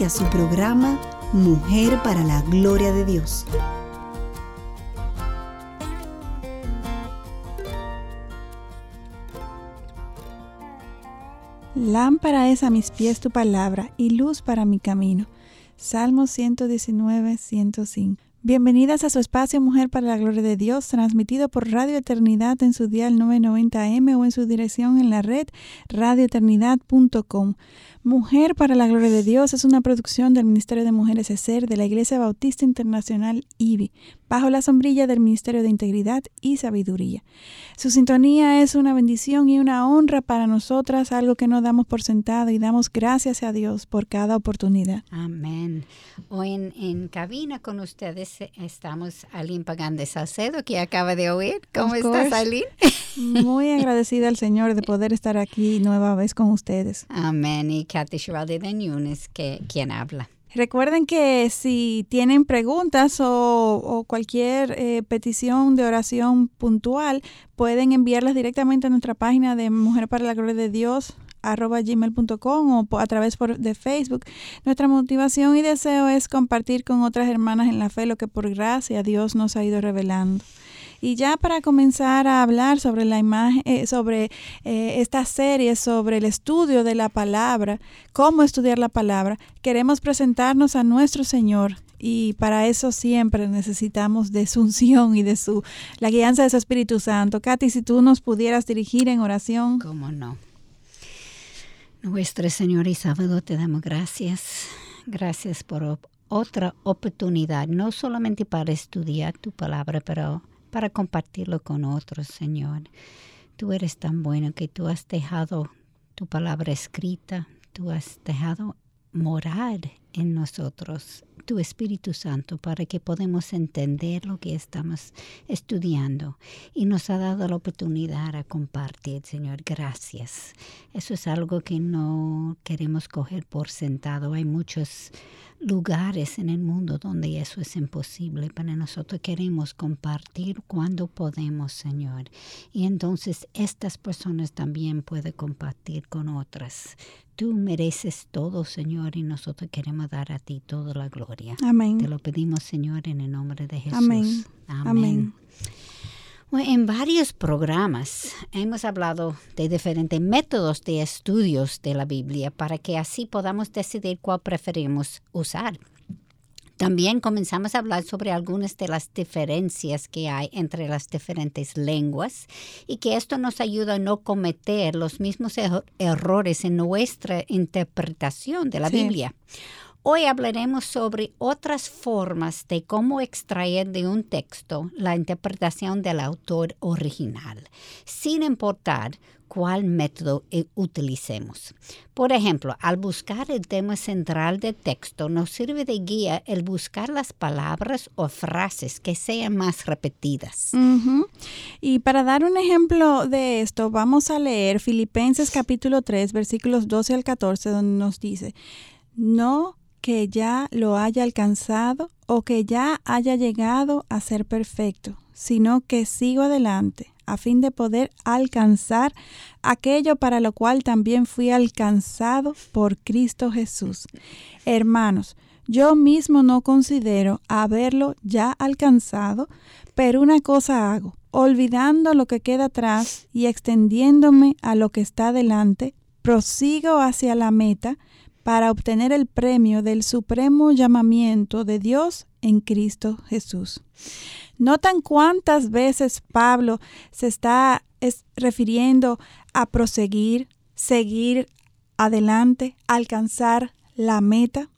Inicia su programa Mujer para la Gloria de Dios. Lámpara es a mis pies tu palabra y luz para mi camino. Salmo 119, 105. Bienvenidas a su espacio Mujer para la Gloria de Dios, transmitido por Radio Eternidad en su dial 990M o en su dirección en la red radioeternidad.com. Mujer para la Gloria de Dios es una producción del Ministerio de Mujeres ESER de la Iglesia Bautista Internacional IBI, bajo la sombrilla del Ministerio de Integridad y Sabiduría. Su sintonía es una bendición y una honra para nosotras, algo que no damos por sentado y damos gracias a Dios por cada oportunidad. Amén. Hoy en, cabina con ustedes estamos Aline Pagán de Salcedo, que acaba de oír. ¿Cómo estás, Aline? Muy agradecida al Señor de poder estar aquí nueva vez con ustedes. Amén. Y Kathy de que quien habla. Recuerden que si tienen preguntas o, cualquier eh, petición de oración puntual, pueden enviarlas directamente a nuestra página de Mujer para la Gloria de Dios arroba gmail.com o a través de Facebook. Nuestra motivación y deseo es compartir con otras hermanas en la fe lo que por gracia Dios nos ha ido revelando. Y ya para comenzar a hablar sobre la imagen, eh, sobre eh, esta serie, sobre el estudio de la palabra, cómo estudiar la palabra, queremos presentarnos a nuestro Señor. Y para eso siempre necesitamos de su unción y de su la guianza de su Espíritu Santo. Katy, si tú nos pudieras dirigir en oración. ¿Cómo no? Nuestro Señor y Salvador, te damos gracias. Gracias por otra oportunidad, no solamente para estudiar tu palabra, pero para compartirlo con otros, Señor. Tú eres tan bueno que tú has dejado tu palabra escrita, tú has dejado morar en nosotros tu Espíritu Santo para que podamos entender lo que estamos estudiando y nos ha dado la oportunidad a compartir, Señor. Gracias. Eso es algo que no queremos coger por sentado. Hay muchos lugares en el mundo donde eso es imposible, pero nosotros queremos compartir cuando podemos, Señor. Y entonces estas personas también pueden compartir con otras. Tú mereces todo, Señor, y nosotros queremos dar a ti toda la gloria. Amén. Te lo pedimos, Señor, en el nombre de Jesús. Amén. Amén. En varios programas hemos hablado de diferentes métodos de estudios de la Biblia para que así podamos decidir cuál preferimos usar. También comenzamos a hablar sobre algunas de las diferencias que hay entre las diferentes lenguas y que esto nos ayuda a no cometer los mismos errores en nuestra interpretación de la Biblia. Hoy hablaremos sobre otras formas de cómo extraer de un texto la interpretación del autor original, sin importar cuál método eh, utilicemos. Por ejemplo, al buscar el tema central del texto, nos sirve de guía el buscar las palabras o frases que sean más repetidas. Y para dar un ejemplo de esto, vamos a leer Filipenses capítulo 3, versículos 12 al 14, donde nos dice, no que ya lo haya alcanzado o que ya haya llegado a ser perfecto, sino que sigo adelante a fin de poder alcanzar aquello para lo cual también fui alcanzado por Cristo Jesús. Hermanos, yo mismo no considero haberlo ya alcanzado, pero una cosa hago, olvidando lo que queda atrás y extendiéndome a lo que está delante, prosigo hacia la meta para obtener el premio del supremo llamamiento de Dios en Cristo Jesús. Notan cuántas veces Pablo se está refiriendo a proseguir, seguir adelante, alcanzar la meta.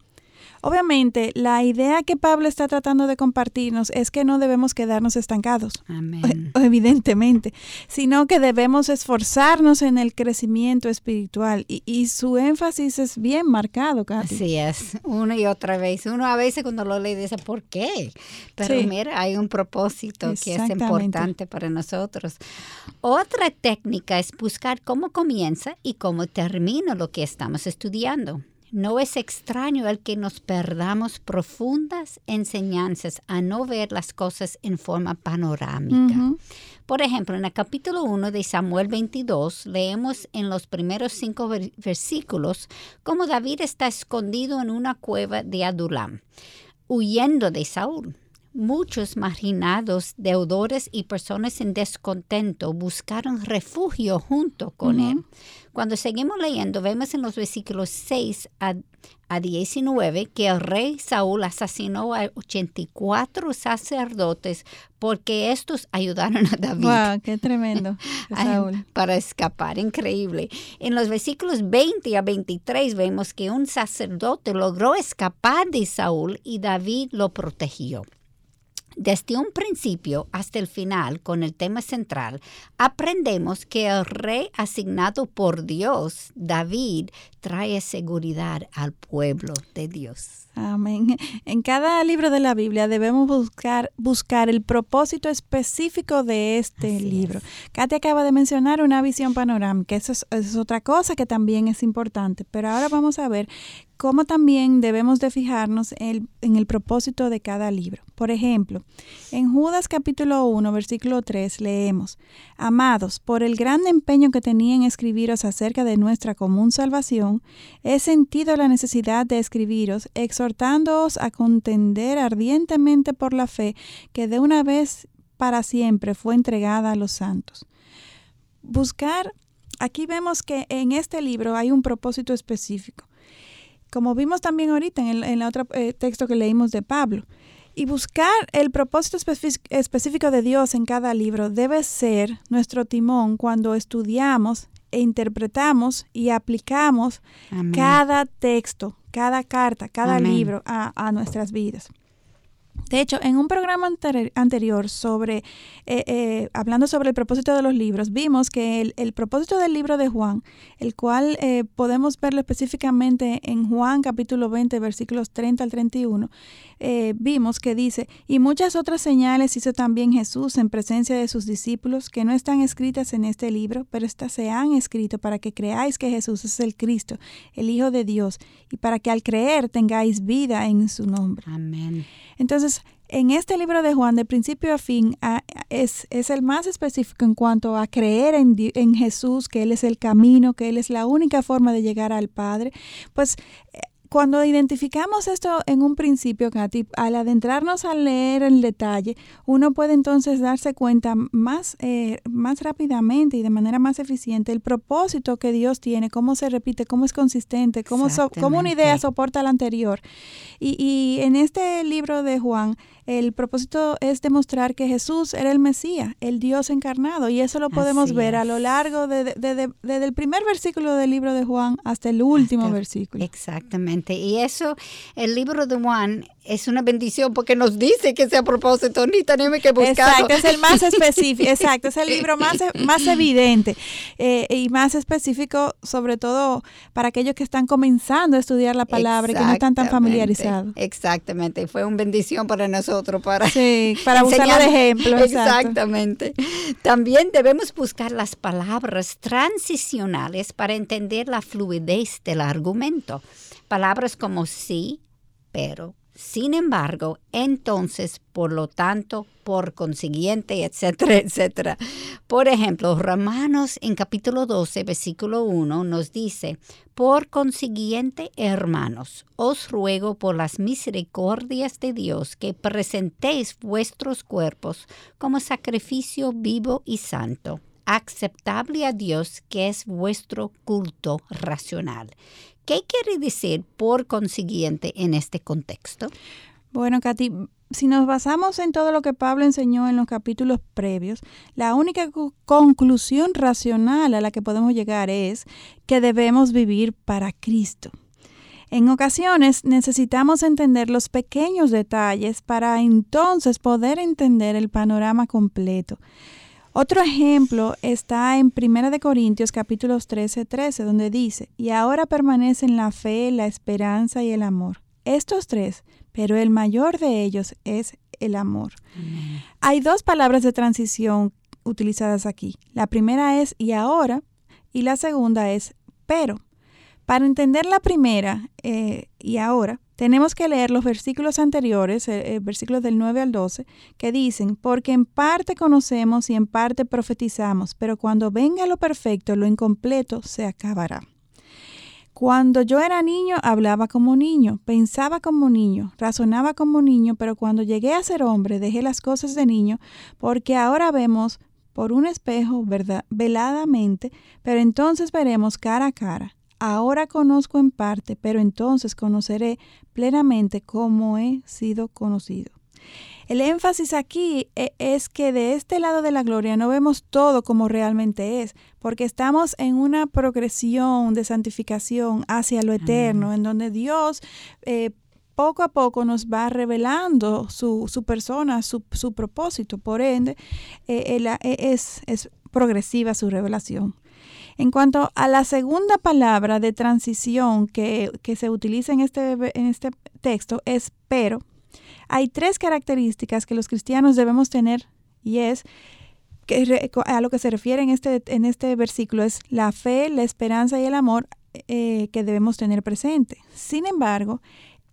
Obviamente, la idea que Pablo está tratando de compartirnos es que no debemos quedarnos estancados, Amén. evidentemente, sino que debemos esforzarnos en el crecimiento espiritual. Y, y su énfasis es bien marcado, Katy. Así es, una y otra vez. Uno a veces cuando lo lee dice, ¿por qué? Pero Sí. mira, hay un propósito que es importante para nosotros. Otra técnica es buscar cómo comienza y cómo termina lo que estamos estudiando. No es extraño el que nos perdamos profundas enseñanzas a no ver las cosas en forma panorámica. Por ejemplo, en el capítulo 1 de Samuel 22 leemos en los primeros cinco ver- versículos cómo David está escondido en una cueva de Adulam, huyendo de Saúl. Muchos marginados, deudores y personas en descontento buscaron refugio junto con él. Cuando seguimos leyendo, vemos en los versículos 6 a, a 19 que el rey Saúl asesinó a 84 sacerdotes porque estos ayudaron a David Wow, qué tremendo, Saúl. para escapar. Increíble. En los versículos 20 a 23 vemos que un sacerdote logró escapar de Saúl y David lo protegió. Desde un principio hasta el final, con el tema central, aprendemos que el rey asignado por Dios, David, trae seguridad al pueblo de Dios. Amén. En cada libro de la Biblia debemos buscar, buscar el propósito específico de este Así libro. es. Katy acaba de mencionar una visión panorámica, eso es, eso es otra cosa que también es importante, pero ahora vamos a ver cómo también debemos de fijarnos en, en el propósito de cada libro. Por ejemplo, en Judas capítulo 1, versículo 3 leemos, Amados, por el gran empeño que tenía en escribiros acerca de nuestra común salvación, he sentido la necesidad de escribiros, exhortándoos a contender ardientemente por la fe que de una vez para siempre fue entregada a los santos. Buscar, aquí vemos que en este libro hay un propósito específico, como vimos también ahorita en el, en el otro eh, texto que leímos de Pablo. Y buscar el propósito específico de Dios en cada libro debe ser nuestro timón cuando estudiamos e interpretamos y aplicamos Amén. cada texto, cada carta, cada Amén. libro a, a nuestras vidas. De hecho, en un programa anteri- anterior sobre, eh, eh, hablando sobre el propósito de los libros, vimos que el, el propósito del libro de Juan, el cual eh, podemos verlo específicamente en Juan capítulo 20, versículos 30 al 31, eh, vimos que dice, y muchas otras señales hizo también Jesús en presencia de sus discípulos que no están escritas en este libro, pero estas se han escrito para que creáis que Jesús es el Cristo, el Hijo de Dios, y para que al creer tengáis vida en su nombre. Amén. Entonces, en este libro de Juan, de principio a fin, es, es el más específico en cuanto a creer en, en Jesús, que Él es el camino, que Él es la única forma de llegar al Padre. Pues cuando identificamos esto en un principio, Katy, al adentrarnos a leer el detalle, uno puede entonces darse cuenta más, eh, más rápidamente y de manera más eficiente el propósito que Dios tiene, cómo se repite, cómo es consistente, cómo, so- cómo una idea soporta la anterior. Y, y en este libro de Juan, el propósito es demostrar que Jesús era el Mesías, el Dios encarnado, y eso lo podemos Así ver a lo largo de- de- de- de- desde el primer versículo del libro de Juan hasta el último Hasta- versículo. Exactamente. Y eso, el libro de Juan es una bendición porque nos dice que ese a propósito, ni tenemos que buscarlo. Exacto, es el más específico, exacto, es el libro más, más evidente eh, y más específico, sobre todo para aquellos que están comenzando a estudiar la palabra y que no están tan familiarizados. Exactamente, fue una bendición para nosotros, para, Sí, para usarlo de ejemplo. exacto. Exactamente. También debemos buscar las palabras transicionales para entender la fluidez del argumento. Palabras como sí, pero, sin embargo, entonces, por lo tanto, por consiguiente, etcétera, etcétera. Por ejemplo, Romanos en capítulo 12, versículo 1 nos dice, por consiguiente, hermanos, os ruego por las misericordias de Dios que presentéis vuestros cuerpos como sacrificio vivo y santo, aceptable a Dios, que es vuestro culto racional. ¿Qué quiere decir por consiguiente en este contexto? Bueno, Katy, si nos basamos en todo lo que Pablo enseñó en los capítulos previos, la única co- conclusión racional a la que podemos llegar es que debemos vivir para Cristo. En ocasiones necesitamos entender los pequeños detalles para entonces poder entender el panorama completo. Otro ejemplo está en 1 Corintios capítulos 13, 13, donde dice, y ahora permanecen la fe, la esperanza y el amor. Estos tres, pero el mayor de ellos es el amor. Hay dos palabras de transición utilizadas aquí. La primera es y ahora y la segunda es pero. Para entender la primera eh, y ahora, tenemos que leer los versículos anteriores, eh, eh, versículos del 9 al 12, que dicen, porque en parte conocemos y en parte profetizamos, pero cuando venga lo perfecto, lo incompleto se acabará. Cuando yo era niño, hablaba como niño, pensaba como niño, razonaba como niño, pero cuando llegué a ser hombre, dejé las cosas de niño, porque ahora vemos por un espejo verdad, veladamente, pero entonces veremos cara a cara. Ahora conozco en parte, pero entonces conoceré plenamente cómo he sido conocido. El énfasis aquí e, es que de este lado de la gloria no vemos todo como realmente es, porque estamos en una progresión de santificación hacia lo eterno, en donde Dios eh, poco a poco nos va revelando su, persona, su, propósito. Por ende, eh, e, es, es progresiva su revelación. En cuanto a la segunda palabra de transición que, se utiliza en este, en este texto es pero, hay tres características que los cristianos debemos tener y es que a lo que se refiere en este, en este versículo es la fe, la esperanza y el amor eh, que debemos tener presente. Sin embargo,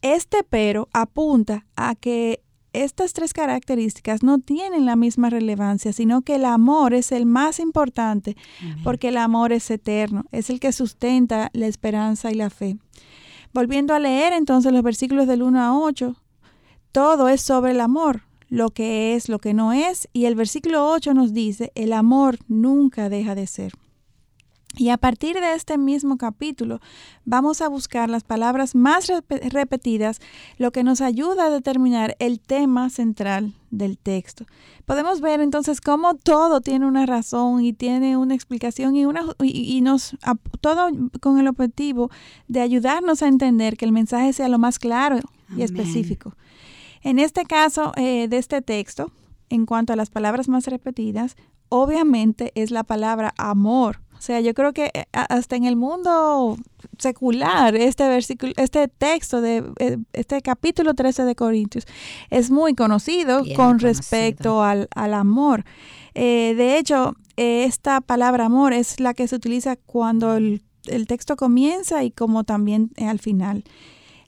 este pero apunta a que estas tres características no tienen la misma relevancia, sino que el amor es el más importante, porque el amor es eterno, es el que sustenta la esperanza y la fe. Volviendo a leer entonces los versículos del 1 a 8, todo es sobre el amor, lo que es, lo que no es, y el versículo 8 nos dice, el amor nunca deja de ser. Y a partir de este mismo capítulo vamos a buscar las palabras más repetidas, lo que nos ayuda a determinar el tema central del texto. Podemos ver entonces cómo todo tiene una razón y tiene una explicación y, una, y, nos todo con el objetivo de ayudarnos a entender que el mensaje sea lo más claro y específico. En este caso eh, de este texto, en cuanto a las palabras más repetidas, obviamente es la palabra amor o sea, yo creo que eh, hasta en el mundo secular, este versículo, este texto de eh, este capítulo 13 de Corintios es muy conocido con respecto al, amor. Eh, de hecho, esta palabra amor es la que se utiliza cuando el, texto comienza y como también al final.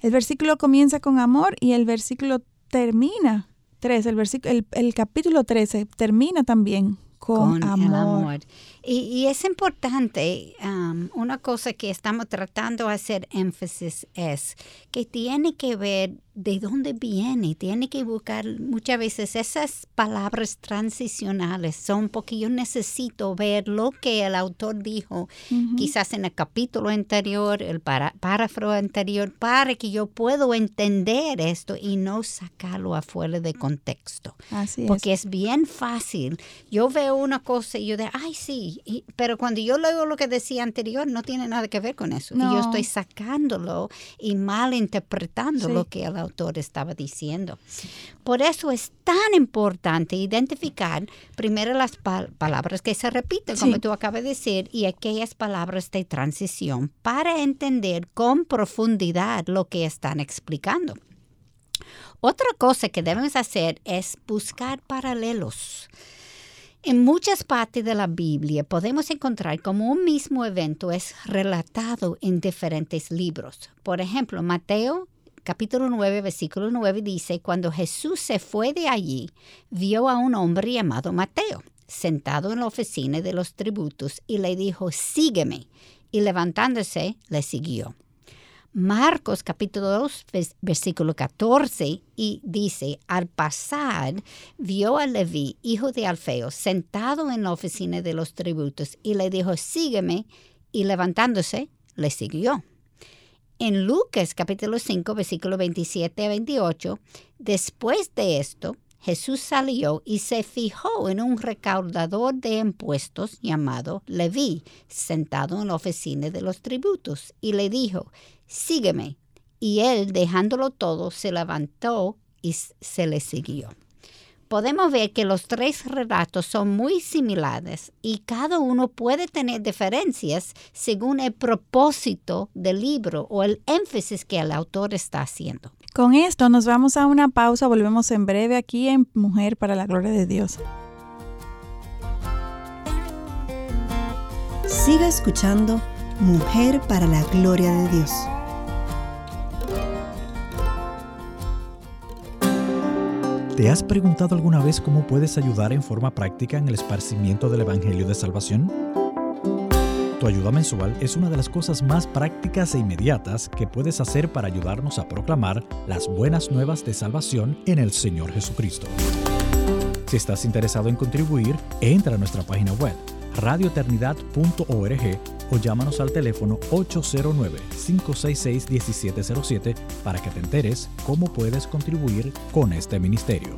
El versículo comienza con amor y el versículo termina, 13, el, versículo, el, el capítulo 13 termina también con, amor. Y, es importante, um, una cosa que estamos tratando de hacer énfasis es que tiene que ver de dónde viene, tiene que buscar muchas veces esas palabras transicionales son porque yo necesito ver lo que el autor dijo, quizás en el capítulo anterior, el párrafo anterior, para que yo pueda entender esto y no sacarlo afuera de contexto. Así porque es. bien fácil. Yo veo una cosa y yo digo, ay, sí, pero cuando yo leo lo que decía anterior, no tiene nada que ver con eso. Y yo estoy sacándolo y malinterpretando lo que el autor estaba diciendo. Por eso es tan importante identificar primero las palabras que se repiten, como tú acabas de decir, y aquellas palabras de transición para entender con profundidad lo que están explicando. Otra cosa que debemos hacer es buscar paralelos en muchas partes de la Biblia podemos encontrar cómo un mismo evento es relatado en diferentes libros. Por ejemplo, Mateo capítulo 9, versículo 9 dice, cuando Jesús se fue de allí, vio a un hombre llamado Mateo sentado en la oficina de los tributos y le dijo, sígueme. Y levantándose, le siguió. Marcos capítulo 2, versículo 14, y dice, al pasar, vio a Leví, hijo de Alfeo, sentado en la oficina de los tributos, y le dijo, sígueme, y levantándose, le siguió. En Lucas capítulo 5, versículo 27 a 28, después de esto, Jesús salió y se fijó en un recaudador de impuestos llamado Leví, sentado en la oficina de los tributos, y le dijo, sígueme. y él, dejándolo todo, se levantó y se le siguió. Podemos ver que los tres relatos son muy similares y cada uno puede tener diferencias según el propósito del libro o el énfasis que el autor está haciendo. Con esto nos vamos a una pausa, volvemos en breve aquí en Mujer para la Gloria de Dios. Siga escuchando Mujer para la Gloria de Dios. ¿Te has preguntado alguna vez cómo puedes ayudar en forma práctica en el esparcimiento del Evangelio de Salvación? Tu ayuda mensual es una de las cosas más prácticas e inmediatas que puedes hacer para ayudarnos a proclamar las buenas nuevas de salvación en el Señor Jesucristo. Si estás interesado en contribuir, entra a nuestra página web radioeternidad.org o llámanos al teléfono 809-566-1707 para que te enteres cómo puedes contribuir con este ministerio.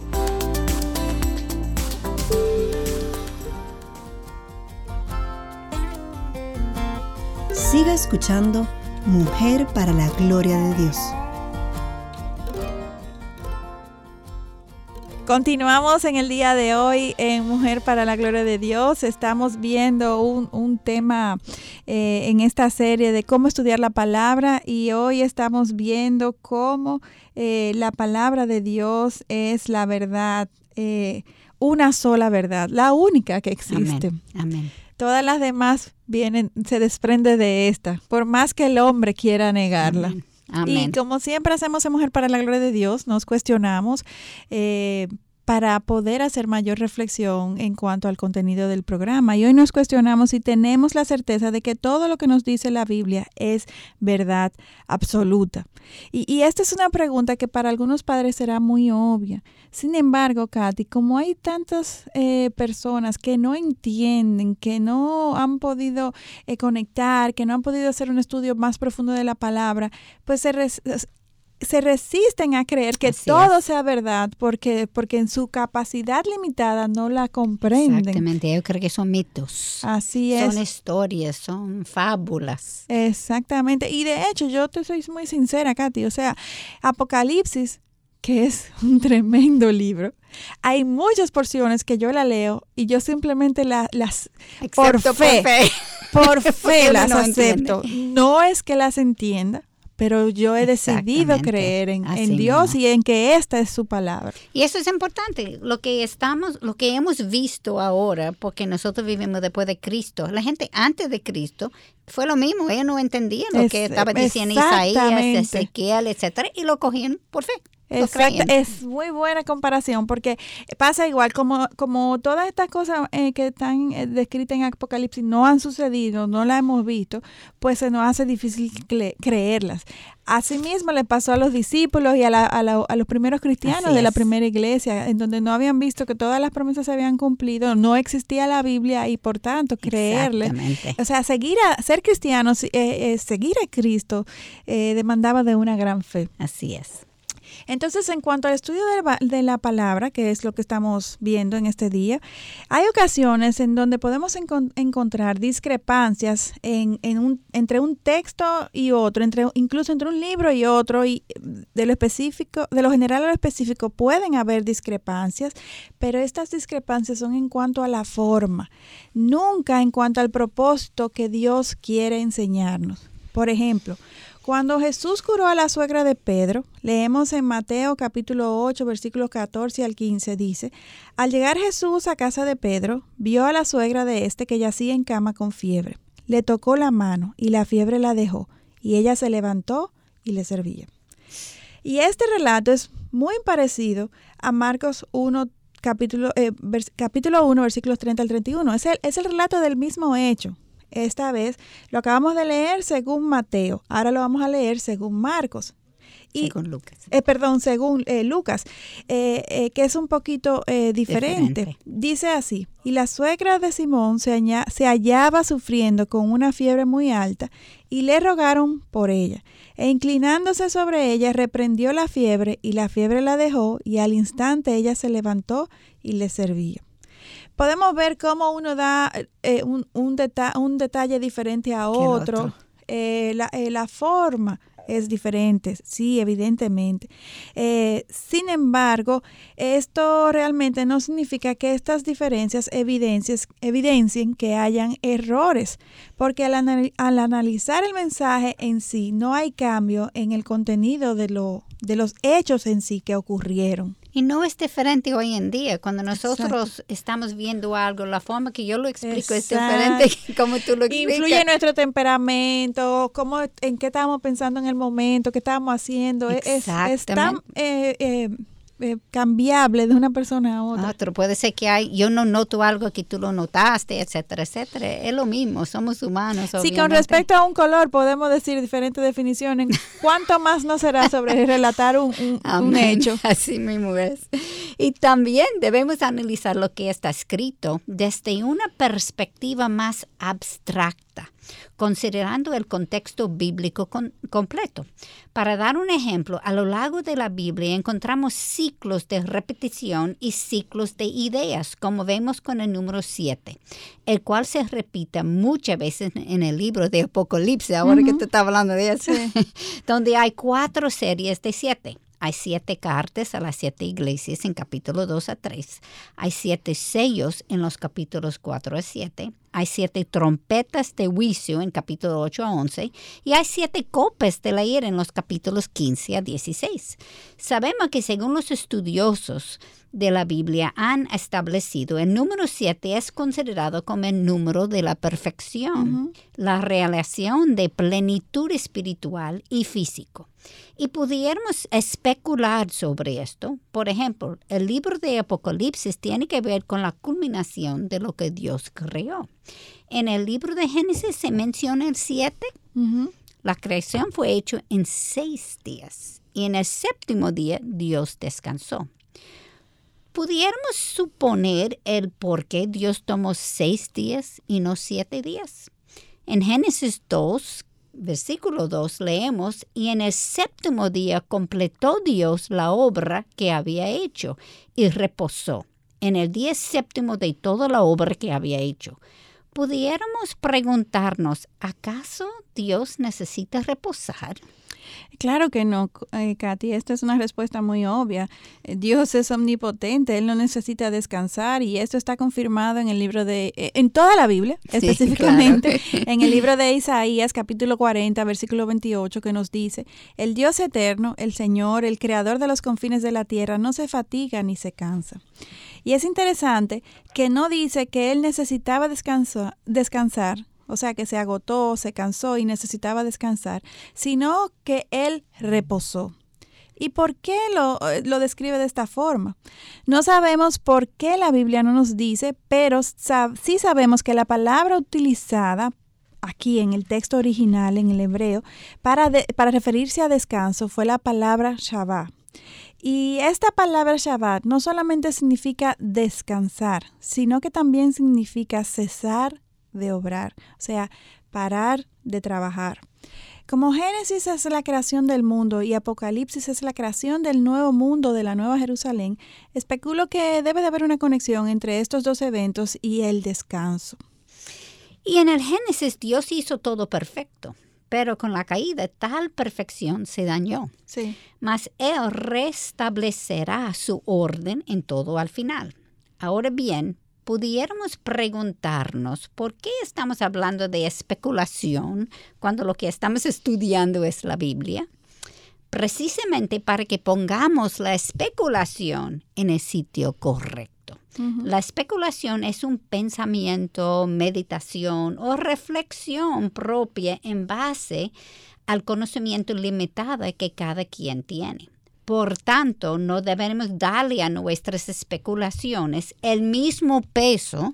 Siga escuchando Mujer para la Gloria de Dios. Continuamos en el día de hoy en Mujer para la Gloria de Dios. Estamos viendo un, tema eh, en esta serie de cómo estudiar la palabra y hoy estamos viendo cómo eh, la palabra de Dios es la verdad, eh, una sola verdad, la única que existe. Amén. Todas las demás vienen, se desprende de esta, por más que el hombre quiera negarla. Y como siempre hacemos en Mujer para la Gloria de Dios, nos cuestionamos eh, para poder hacer mayor reflexión en cuanto al contenido del programa. Y hoy nos cuestionamos si tenemos la certeza de que todo lo que nos dice la Biblia es verdad absoluta. Y, esta es una pregunta que para algunos padres será muy obvia. Sin embargo, Katy, como hay tantas eh, personas que no entienden, que no han podido eh, conectar, que no han podido hacer un estudio más profundo de la palabra, pues se, se resisten a creer que todo sea verdad porque, porque en su capacidad limitada no la comprenden. Exactamente, yo creo que son mitos. Así es. Son historias, son fábulas. Exactamente. Y de hecho, yo te soy muy sincera, Katy. O sea, Apocalipsis, que es un tremendo libro, hay muchas porciones que yo la leo y yo simplemente las por fe, por fe, las acepto. No es que las entienda, pero yo he decidido creer en, Dios y en que esta es su palabra. Y eso es importante, lo que estamos, lo que hemos visto ahora, porque nosotros vivimos después de Cristo. La gente antes de Cristo fue lo mismo, ellos no entendían lo que estaba diciendo Isaías, Ezequiel, etcétera, y lo cogían por fe. Exacto, es muy buena comparación porque pasa igual, como, como todas estas cosas eh, que están eh, descritas en Apocalipsis no han sucedido, no las hemos visto, pues se nos hace difícil creerlas. Asimismo le pasó a los discípulos y a, los primeros cristianos de la primera iglesia, en donde no habían visto que todas las promesas se habían cumplido, no existía la Biblia y por tanto creerle. O sea, seguir a, ser cristianos, eh, seguir a Cristo demandaba de una gran fe. Así es. Entonces, en cuanto al estudio de, la palabra, que es lo que estamos viendo en este día, hay ocasiones en donde podemos encontrar discrepancias en, entre un texto y otro, entre, incluso entre un libro y otro, y de lo específico, de lo general a lo específico pueden haber discrepancias, pero estas discrepancias son en cuanto a la forma, nunca en cuanto al propósito que Dios quiere enseñarnos. Por ejemplo, cuando Jesús curó a la suegra de Pedro, leemos en Mateo capítulo 8 versículos 14 al 15, dice, Al llegar Jesús a casa de Pedro, vio a la suegra de éste que yacía en cama con fiebre. Le tocó la mano y la fiebre la dejó, y ella se levantó y le servía. Y este relato es muy parecido a Marcos 1, capítulo, eh, capítulo 1, versículos 30 al 31. Es el, es el relato del mismo hecho, esta vez lo acabamos de leer según Mateo, ahora lo vamos a leer según Marcos. Y, según Lucas. Eh, perdón, según eh, Lucas, eh, que es un poquito diferente. Dice así, y la suegra de Simón se, se hallaba sufriendo con una fiebre muy alta y le rogaron por ella. E inclinándose sobre ella, reprendió la fiebre y la fiebre la dejó y al instante ella se levantó y le servía podemos ver cómo uno da eh, un, un, un, detalle diferente a otro. Eh, la, eh, la, forma es diferente, sí, evidentemente. Eh, sin embargo, esto realmente no significa que estas diferencias evidencien que hayan errores, porque al, al, analizar el mensaje en sí no hay cambio en el contenido de, lo, de los hechos en sí que ocurrieron. Y no es diferente hoy en día. Cuando nosotros estamos viendo algo, la forma que yo lo explico es diferente como tú lo explicas. Influye nuestro temperamento, cómo, en qué estábamos pensando en el momento, qué estábamos haciendo. Es, es tan eh, eh, eh, cambiable de una persona a otra. Otro. Puede ser que hay, yo no noto algo que tú lo notaste, etcétera, etcétera. Es lo mismo, somos humanos. Sí, con respecto a un color podemos decir diferentes definiciones. ¿Cuánto más no será sobre relatar un, un hecho? Así mismo es. Y también debemos analizar lo que está escrito desde una perspectiva más abstracta considerando el contexto bíblico completo. Para dar un ejemplo, a lo largo de la Biblia encontramos ciclos de repetición y ciclos de ideas, como vemos con el número 7, el cual se repite muchas veces en el libro de Apocalipsis, ahora que te está hablando de eso, donde hay cuatro series de siete. Hay siete cartas a las siete iglesias en capítulo 2 a 3. Hay siete sellos en los capítulos 4 a 7 hay siete trompetas de juicio en capítulo 8 a 11 y hay siete copas de la ira en los capítulos 15 a 16. Sabemos que según los estudiosos de la Biblia han establecido, el número 7 es considerado como el número de la perfección, la relación de plenitud espiritual y físico. Y pudiéramos especular sobre esto. Por ejemplo, el libro de Apocalipsis tiene que ver con la culminación de lo que Dios creó. En el libro de Génesis se menciona el siete. La creación fue hecha en seis días y en el séptimo día Dios descansó. ¿Pudiéramos suponer el por qué Dios tomó seis días y no siete días? En Génesis 2, versículo 2 leemos, y en el séptimo día completó Dios la obra que había hecho y reposó en el día séptimo de toda la obra que había hecho. Pudiéramos preguntarnos, ¿acaso Dios necesita reposar? Claro que no, eh, Katy. Esta es una respuesta muy obvia. Eh, Dios es omnipotente, Él no necesita descansar y esto está confirmado en el libro de, eh, en toda la Biblia, específicamente en el libro de Isaías, capítulo 40, versículo 28, que nos dice, el Dios eterno, el Señor, el creador de los confines de la tierra, no se fatiga ni se cansa. Y es interesante que no dice que Él necesitaba descansar o sea que se agotó, se cansó y necesitaba descansar, sino que él reposó. ¿Y por qué lo, eh, lo, describe de esta forma? No sabemos por qué la Biblia no nos dice, pero sí sabemos que la palabra utilizada aquí en el texto original, en el hebreo, para, para referirse a descanso fue la palabra Shabbat. Y esta palabra Shabbat no solamente significa descansar, sino que también significa cesar de obrar, o sea, parar de trabajar. Como Génesis es la creación del mundo y Apocalipsis es la creación del nuevo mundo, de la nueva Jerusalén, especulo que debe de haber una conexión entre estos dos eventos y el descanso. Y en el Génesis Dios hizo todo perfecto, pero con la caída tal perfección se dañó. Sí. Mas Él restablecerá su orden en todo al final. Ahora bien, pudiéramos preguntarnos por qué estamos hablando de especulación cuando lo que estamos estudiando es la Biblia. Precisamente para que pongamos la especulación en el sitio correcto. La especulación es un pensamiento, meditación o reflexión propia en base al conocimiento limitado que cada quien tiene. Por tanto, no debemos darle a nuestras especulaciones el mismo peso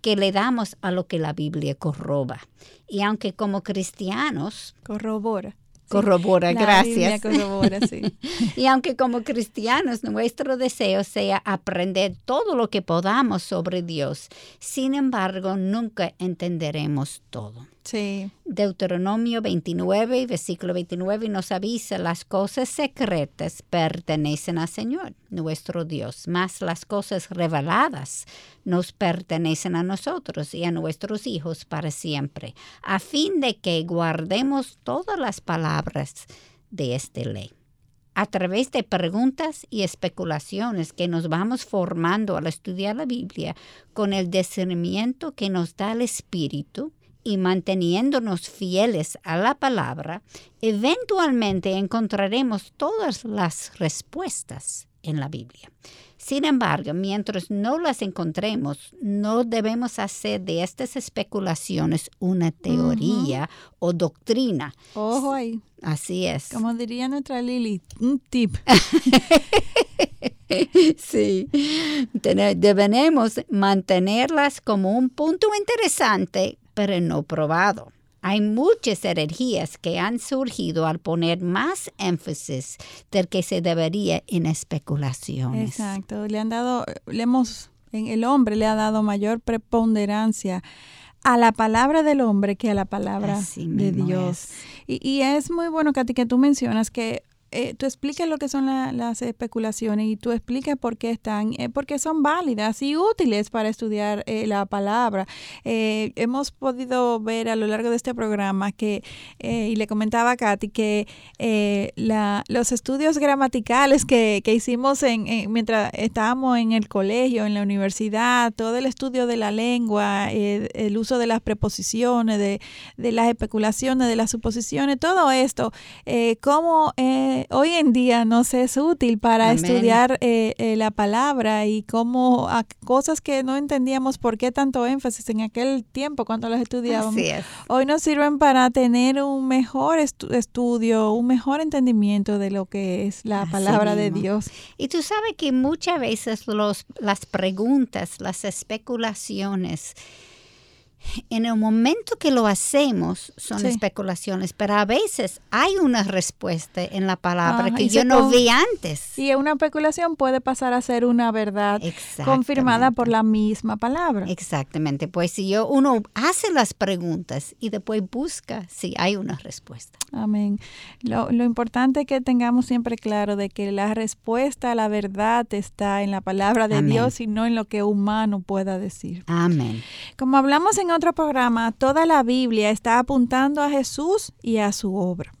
que le damos a lo que la Biblia corroba. Y aunque como cristianos... Corrobora. Corrobora, gracias. Corrobora, sí. y aunque como cristianos nuestro deseo sea aprender todo lo que podamos sobre Dios, sin embargo, nunca entenderemos todo. Deuteronomio 29, versículo 29 nos avisa, las cosas secretas pertenecen al Señor, nuestro Dios, más las cosas reveladas nos pertenecen a nosotros y a nuestros hijos para siempre, a fin de que guardemos todas las palabras de esta ley. A través de preguntas y especulaciones que nos vamos formando al estudiar la Biblia con el discernimiento que nos da el Espíritu y manteniéndonos fieles a la palabra, eventualmente encontraremos todas las respuestas en la Biblia. Sin embargo, mientras no las encontremos, no debemos hacer de estas especulaciones una teoría o doctrina. Ojo ahí. Así es. Como diría nuestra Lili, un tip. sí, debemos mantenerlas como un punto interesante, pero no probado. Hay muchas energías que han surgido al poner más énfasis del que se debería en especulaciones. Exacto, le han dado, le hemos, el hombre le ha dado mayor preponderancia a la palabra del hombre que a la palabra de Dios. Y, y, es muy bueno, Katy, que tú mencionas que eh, tú explicas lo que son las especulaciones y tú explicas por qué están, eh, porque son válidas y útiles para estudiar eh, la palabra. hemos podido ver a lo largo de este programa que, y le comentaba a Katy, que la, los estudios gramaticales que, que hicimos en, mientras estábamos en el colegio, en la universidad, todo el estudio de la lengua, el uso de las preposiciones, de, de, las especulaciones, de las suposiciones, todo esto, cómo hoy en día nos es útil para estudiar eh, eh, la palabra y cómo cosas que no entendíamos por qué tanto énfasis en aquel tiempo cuando las estudiábamos. Hoy nos sirven para tener un mejor estudio, un mejor entendimiento de lo que es la palabra de Dios. Y tú sabes que muchas veces los, las preguntas, las especulaciones, en el momento que lo hacemos son especulaciones, pero a veces hay una respuesta en la palabra que yo no vi antes. Y una especulación puede pasar a ser una verdad confirmada por la misma palabra. Exactamente, pues si yo uno hace las preguntas y después busca si hay una respuesta. Amén. Lo, lo importante es que tengamos siempre claro de que la respuesta a la verdad está en la palabra de Dios y no en lo que humano pueda decir. Amén. Como hablamos en otro programa, toda la Biblia está apuntando a Jesús y a su obra.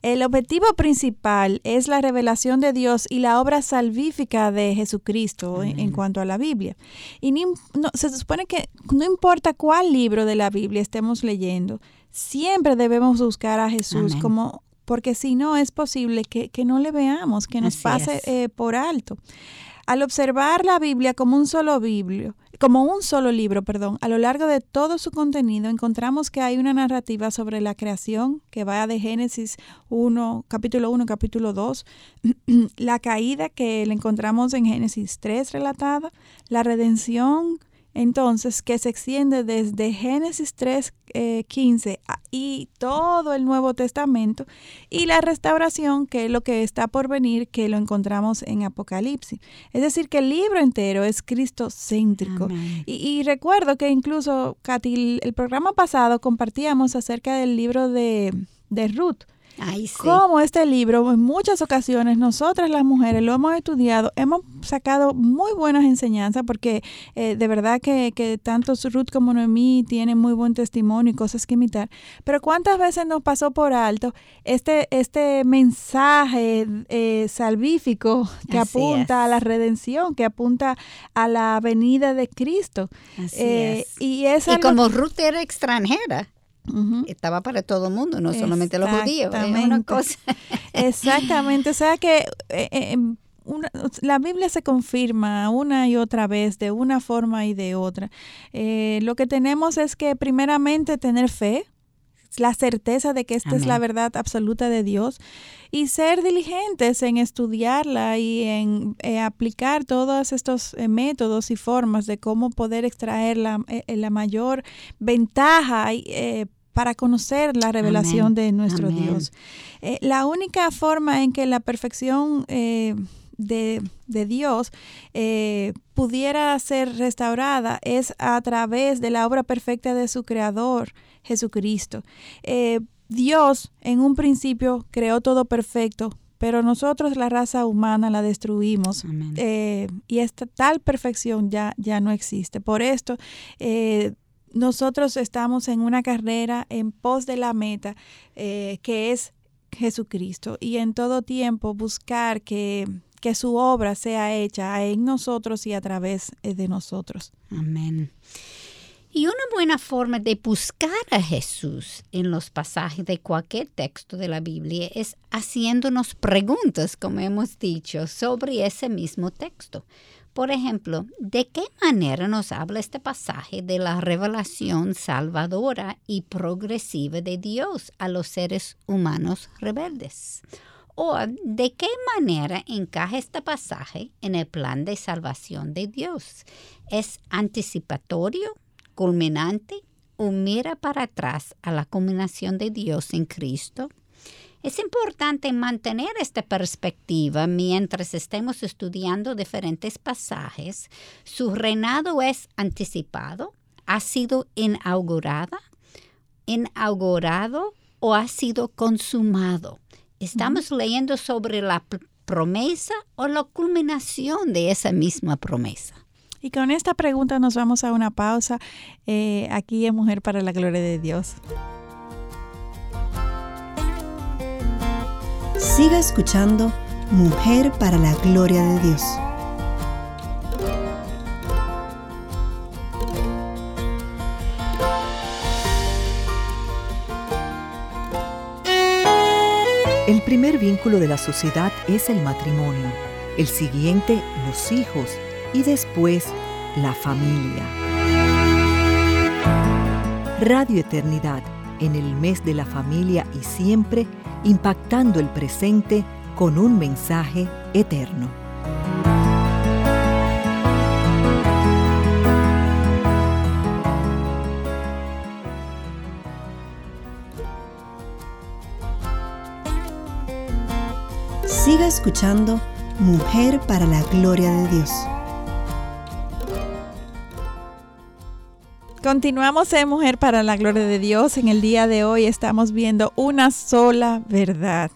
El objetivo principal es la revelación de Dios y la obra salvífica de Jesucristo en, cuanto a la Biblia. Y no, se supone que no importa cuál libro de la Biblia estemos leyendo, siempre debemos buscar a Jesús como porque si no es posible que, no le veamos, que nos pase eh, por alto. Al observar la Biblia como un solo biblio, como un solo libro, perdón, a lo largo de todo su contenido encontramos que hay una narrativa sobre la creación que va de Génesis 1, capítulo 1, capítulo 2, la caída que le encontramos en Génesis 3 relatada, la redención entonces, que se extiende desde Génesis 3, 15 eh, y todo el Nuevo Testamento, y la restauración, que es lo que está por venir, que lo encontramos en Apocalipsis. Es decir, que el libro entero es cristocéntrico. Y, y, recuerdo que incluso, Katy, el programa pasado compartíamos acerca del libro de, de Ruth como este libro, en muchas ocasiones, nosotras las mujeres lo hemos estudiado, hemos sacado muy buenas enseñanzas porque eh, de verdad que, que tanto Ruth como Noemí tienen muy buen testimonio y cosas que imitar. Pero ¿cuántas veces nos pasó por alto este, este mensaje eh, salvífico que apunta a la redención, que apunta a la venida de Cristo? Así eh, es. Y, es y como Ruth era extranjera, estaba para todo el mundo, no solamente los judíos. una cosa. Exactamente, o sea que eh, eh, em, la Biblia se confirma una y otra vez, de una forma y de otra. Eh, lo que tenemos es que primeramente tener fe, la certeza de que esta es la verdad absoluta de Dios y ser diligentes en estudiarla y en aplicar todos estos métodos y formas de cómo poder extraer la, la mayor ventaja para conocer la revelación de nuestro Dios. Eh, la única forma en que la perfección eh, de, Dios eh, pudiera ser restaurada es a través de la obra perfecta de su Creador, Jesucristo. Dios en un principio creó todo perfecto, pero nosotros la raza humana la destruimos eh, y esta tal perfección ya, ya no existe. Por esto, nosotros estamos en una carrera en pos de la meta, que es Jesucristo y en todo tiempo buscar que, que su obra sea hecha en nosotros y a través eh, de nosotros. Amén. Y una buena forma de buscar a Jesús en los pasajes de cualquier texto de la Biblia es haciéndonos preguntas, como hemos dicho, sobre ese mismo texto. Por ejemplo, ¿de qué manera nos habla este pasaje de la revelación salvadora y progresiva de Dios a los seres humanos rebeldes? ¿O de qué manera encaja este pasaje en el plan de salvación de Dios? ¿Es anticipatorio, culminante o mira para atrás a la culminación de Dios en Cristo? Es importante mantener esta perspectiva mientras estemos estudiando diferentes pasajes. Su reinado es anticipado, ha sido inaugurada, inaugurado o ha sido consumado. Estamos leyendo sobre la promesa o la culminación de esa misma promesa. Y con esta pregunta nos vamos a una pausa eh, aquí en Mujer para la Gloria de Dios. Siga escuchando Mujer para la Gloria de Dios. El primer vínculo de la sociedad es el matrimonio, el siguiente los hijos y después la familia. Radio Eternidad, en el mes de la familia y siempre, impactando el presente con un mensaje eterno. Siga escuchando Mujer para la Gloria de Dios. Continuamos en Mujer para la Gloria de Dios. En el día de hoy estamos viendo una sola verdad.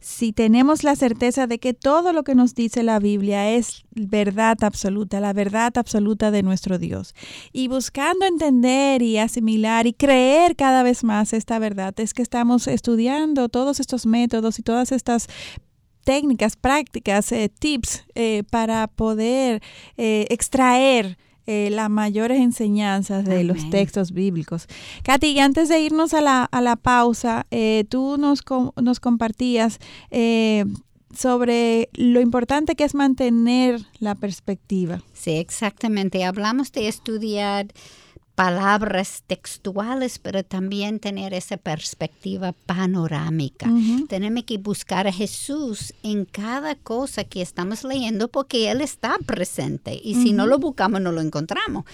Si tenemos la certeza de que todo lo que nos dice la Biblia es verdad absoluta, la verdad absoluta de nuestro Dios, y buscando entender y asimilar y creer cada vez más esta verdad, es que estamos estudiando todos estos métodos y todas estas técnicas, prácticas, eh, tips eh, para poder eh, extraer eh, las mayores enseñanzas de los textos bíblicos. Katy, antes de irnos a la, a la pausa, eh, tú nos, nos compartías eh, sobre lo importante que es mantener la perspectiva. Sí, exactamente. Hablamos de estudiar palabras textuales, pero también tener esa perspectiva panorámica. Tenemos que buscar a Jesús en cada cosa que estamos leyendo porque Él está presente y si no lo buscamos no lo encontramos.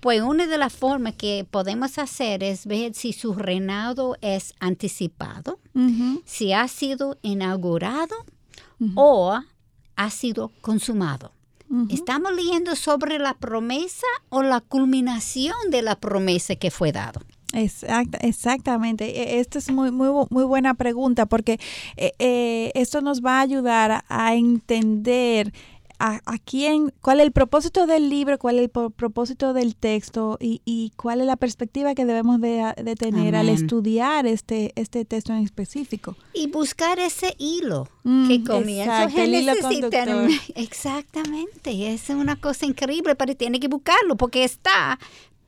Pues una de las formas que podemos hacer es ver si su reinado es anticipado, si ha sido inaugurado o ha sido consumado. ¿Estamos leyendo sobre la promesa o la culminación de la promesa que fue dado? exactamente. E, esta es muy, muy, muy buena pregunta porque eh, eh, esto nos va a ayudar a entender a, quién, cuál es el propósito del libro, cuál es el propósito del texto y, cuál es la perspectiva que debemos de, tener al estudiar este, este texto en específico. Y buscar ese hilo mm, que comienza. El hilo Exactamente, es una cosa increíble, pero tiene que buscarlo porque está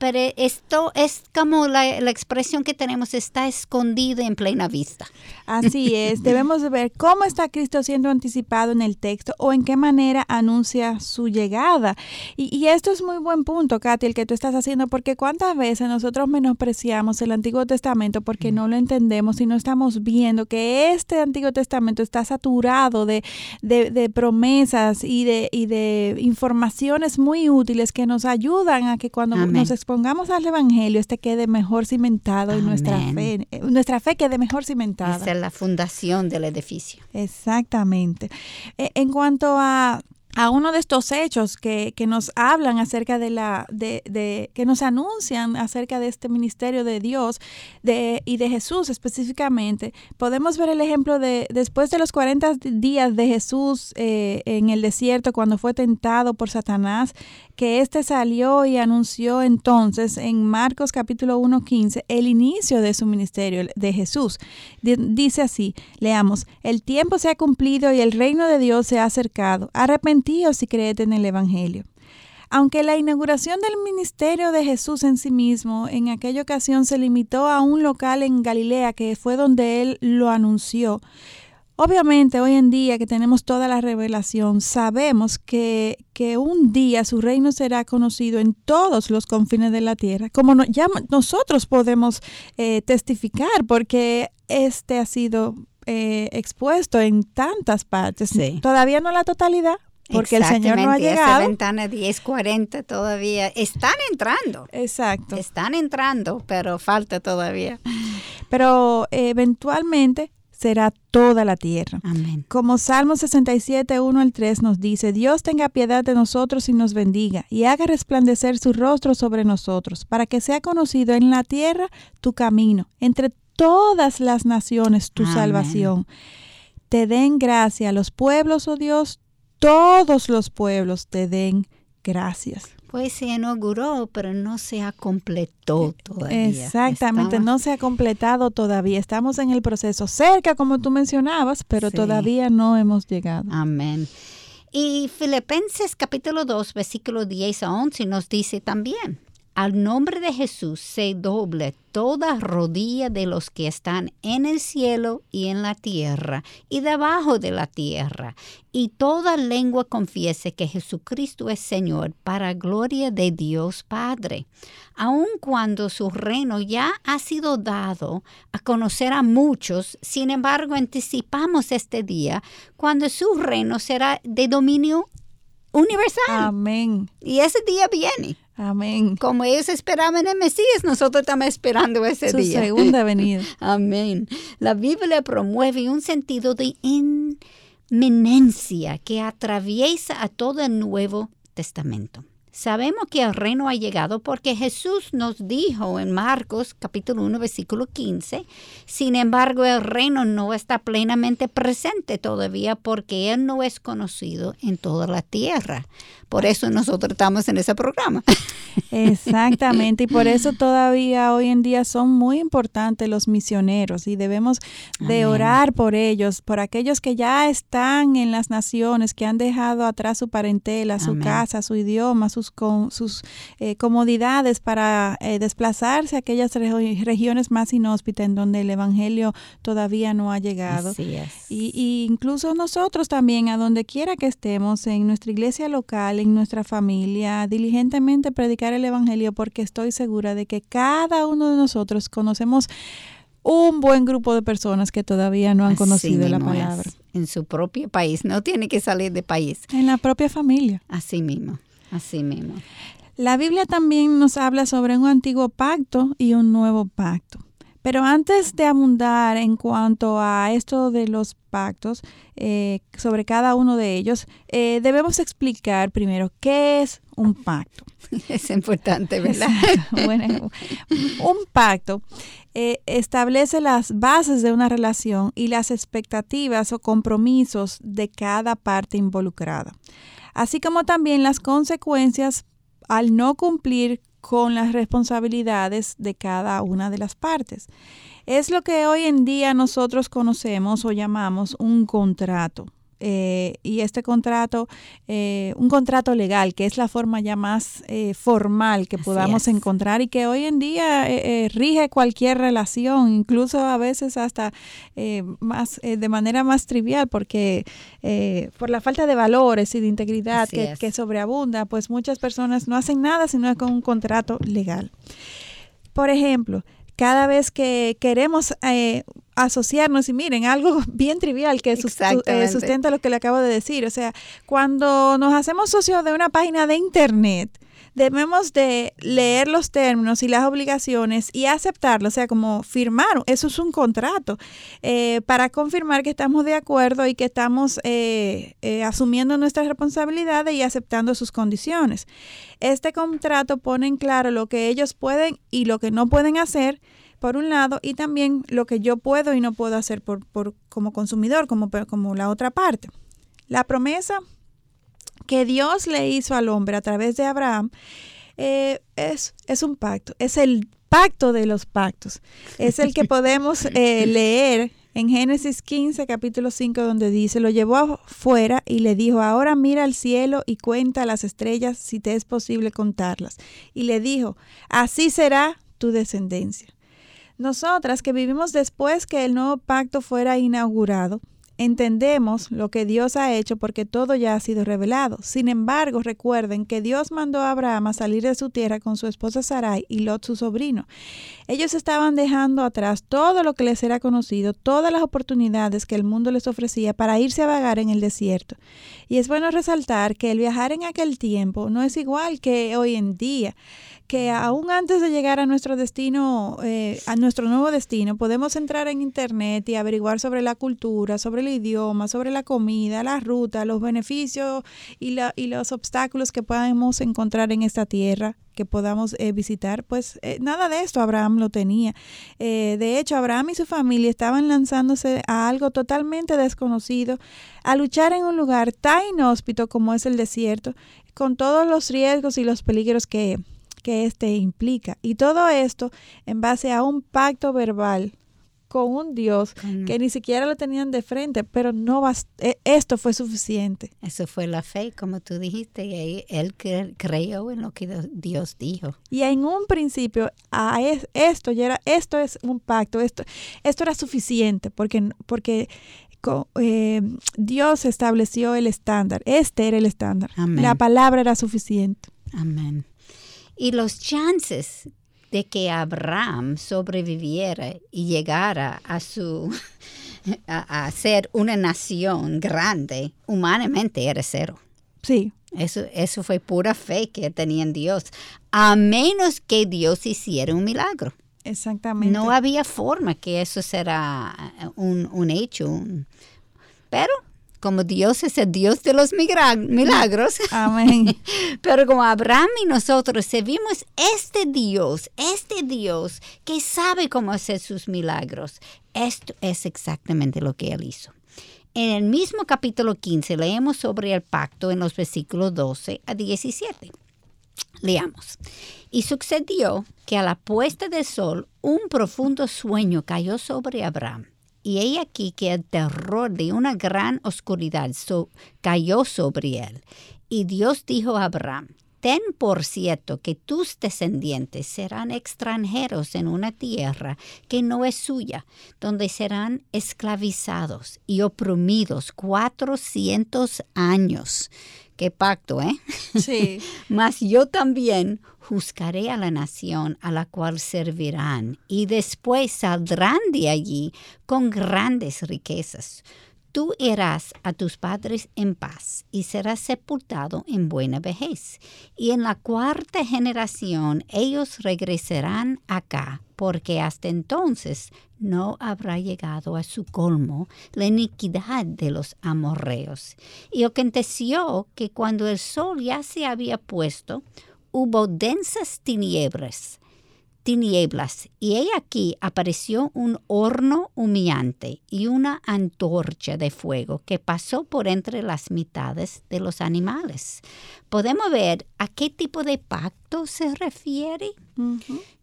pero esto es como la, expresión que tenemos está escondida en plena vista. Así es, debemos ver cómo está Cristo siendo anticipado en el texto o en qué manera anuncia su llegada. Y, esto es muy buen punto, Katy, el que tú estás haciendo, porque cuántas veces nosotros menospreciamos el Antiguo Testamento porque no lo entendemos y no estamos viendo que este Antiguo Testamento está saturado de, promesas y de, y de informaciones muy útiles que nos ayudan a que cuando nos exponemos respondamos al Evangelio, este quede mejor cimentado y nuestra fe, eh, nuestra fe quede mejor cimentada. Esa es la fundación del edificio. Exactamente. Eh, en cuanto a a uno de estos hechos que, que nos hablan acerca de la, de, de, que nos anuncian acerca de este ministerio de Dios de, y de Jesús específicamente, podemos ver el ejemplo de después de los 40 días de Jesús eh, en el desierto cuando fue tentado por Satanás, que éste salió y anunció entonces en Marcos capítulo 1.15 el inicio de su ministerio de Jesús. dice así, leamos, el tiempo se ha cumplido y el reino de Dios se ha acercado. Arrepentíos y creed en el Evangelio. Aunque la inauguración del ministerio de Jesús en sí mismo en aquella ocasión se limitó a un local en Galilea, que fue donde él lo anunció, Obviamente, hoy en día que tenemos toda la revelación, sabemos que, que un día su reino será conocido en todos los confines de la tierra, como ya nosotros podemos eh, testificar, porque este ha sido eh, expuesto en tantas partes. Todavía no la totalidad, porque el Señor no ha llegado. Esa ventana 1040 todavía están entrando. Exacto. Están entrando, pero falta todavía. Pero eventualmente será toda la tierra. Amén. Como Salmo 67, 1 al 3 nos dice, Dios tenga piedad de nosotros y nos bendiga, y haga resplandecer su rostro sobre nosotros, para que sea conocido en la tierra tu camino, entre todas las naciones tu salvación. Te den gracia los pueblos, oh Dios, todos los pueblos te den gracias. Pues se inauguró, pero no se ha completado todavía. Exactamente, no se ha completado todavía. Estamos en el proceso cerca, como tú mencionabas, pero todavía no hemos llegado. Amén. Y Filipenses capítulo 2, versículo 10 a 11 nos dice también, al nombre de Jesús se doble toda rodilla de los que están en el cielo y en la tierra y debajo de la tierra, y toda lengua confiese que Jesucristo es Señor para gloria de Dios Padre. Aun cuando su reino ya ha sido dado a conocer a muchos, sin embargo anticipamos este día cuando su reino será de dominio universal. Amén. Y ese día viene. Amén. Como ellos esperaban el Mesías, nosotros estamos esperando ese Su día. segunda venida. Amén. La Biblia promueve un sentido de inminencia que atraviesa a todo el Nuevo Testamento. Sabemos que el reino ha llegado porque Jesús nos dijo en Marcos capítulo 1 versículo 15, sin embargo el reino no está plenamente presente todavía porque Él no es conocido en toda la tierra. Por eso nosotros estamos en ese programa. Exactamente, y por eso todavía hoy en día son muy importantes los misioneros y debemos de orar por ellos, por aquellos que ya están en las naciones, que han dejado atrás su parentela, su casa, su idioma, sus, sus eh, comodidades para eh, desplazarse a aquellas regiones más inhóspitas en donde el Evangelio todavía no ha llegado. Así es. Y, y incluso nosotros también, a donde quiera que estemos, en nuestra iglesia local, en nuestra familia, diligentemente predicar el Evangelio porque estoy segura de que cada uno de nosotros conocemos un buen grupo de personas que todavía no han conocido la palabra. En su propio país, no tiene que salir de país. En la propia familia. Así mismo, así mismo. La Biblia también nos habla sobre un antiguo pacto y un nuevo pacto. Pero antes de abundar en cuanto a esto de los pactos, eh, sobre cada uno de ellos, eh, debemos explicar primero qué es un pacto. Es importante, ¿verdad? Bueno, un pacto eh, establece las bases de una relación y las expectativas o compromisos de cada parte involucrada, así como también las consecuencias al no cumplir con las responsabilidades de cada una de las partes. Es lo que hoy en día nosotros conocemos o llamamos un contrato. Eh, y este contrato, eh, un contrato legal, que es la forma ya más eh, formal que podamos encontrar y que hoy en día rige cualquier relación, incluso a veces hasta más de manera más trivial, porque por la falta de valores y de integridad que, que sobreabunda, pues muchas personas no hacen nada sino con un contrato legal. Por ejemplo, cada vez que queremos eh, asociarnos y miren, algo bien trivial que eh, sustenta lo que le acabo de decir. O sea, cuando nos hacemos socios de una página de internet, debemos de leer los términos y las obligaciones y aceptarlo, o sea, como firmar, eso es un contrato, eh, para confirmar que estamos de acuerdo y que estamos eh, eh, asumiendo nuestras responsabilidades y aceptando sus condiciones. Este contrato pone en claro lo que ellos pueden y lo que no pueden hacer, por un lado, y también lo que yo puedo y no puedo hacer por, por como consumidor, como, como la otra parte. La promesa que Dios le hizo al hombre a través de Abraham eh, es, es un pacto, es el pacto de los pactos. Es el que podemos eh, leer en Génesis 15, capítulo 5, donde dice, lo llevó afuera y le dijo, ahora mira al cielo y cuenta las estrellas si te es posible contarlas. Y le dijo, así será tu descendencia. Nosotras que vivimos después que el nuevo pacto fuera inaugurado, entendemos lo que Dios ha hecho porque todo ya ha sido revelado. Sin embargo, recuerden que Dios mandó a Abraham salir de su tierra con su esposa Sarai y Lot su sobrino. Ellos estaban dejando atrás todo lo que les era conocido, todas las oportunidades que el mundo les ofrecía para irse a vagar en el desierto. Y es bueno resaltar que el viajar en aquel tiempo no es igual que hoy en día que aún antes de llegar a nuestro destino, eh, a nuestro nuevo destino, podemos entrar en internet y averiguar sobre la cultura, sobre el idioma, sobre la comida, la ruta, los beneficios y, y los obstáculos que podemos encontrar en esta tierra que podamos eh, visitar, pues eh, nada de esto Abraham lo tenía. de hecho, Abraham y su familia estaban lanzándose a algo totalmente desconocido, a luchar en un lugar tan inhóspito como es el desierto, con todos los riesgos y los peligros que, que éste implica. Y todo esto en base a un pacto verbal con un Dios que ni siquiera lo tenían de frente, pero no e, esto fue suficiente. Eso fue la fe, como tú dijiste, y él creyó en lo que Dios dijo. Y en un principio, a esto ya era, esto es un pacto, esto, esto era suficiente, porque, porque eh, Dios estableció el estándar, este era el estándar. La palabra era suficiente. Amén. Y los chances de que Abraham sobreviviera y llegara a su a, ser una nación grande humanamente era cero. Sí. Eso, eso fue pura fe que tenía en Dios, a menos que Dios hiciera un milagro. Exactamente. No había forma que eso será un, un hecho. Pero como Dios es el Dios de los milagros. Amén. Pero como Abraham y nosotros servimos este Dios, este Dios que sabe cómo hacer sus milagros, esto es exactamente lo que él hizo. En el mismo capítulo 15 leemos sobre el pacto en los versículos 12 a 17. Leamos. Y sucedió que a la puesta del sol un profundo sueño cayó sobre Abraham y he aquí que el terror de una gran oscuridad cayó sobre él. Y Dios dijo a Abraham, Ten por cierto que tus descendientes serán extranjeros en una tierra que no es suya, donde serán esclavizados y oprimidos cuatrocientos años. Qué pacto, ¿eh? Sí. Mas yo también juzgaré a la nación a la cual servirán, y después saldrán de allí con grandes riquezas. Tú irás a tus padres en paz y serás sepultado en buena vejez. Y en la cuarta generación ellos regresarán acá, porque hasta entonces no habrá llegado a su colmo la iniquidad de los amorreos. Y aconteció que cuando el sol ya se había puesto, hubo densas tinieblas, tinieblas, y he aquí apareció un horno humeante y una antorcha de fuego que pasó por entre las mitades de los animales. Podemos ver a qué tipo de pacto se refiere.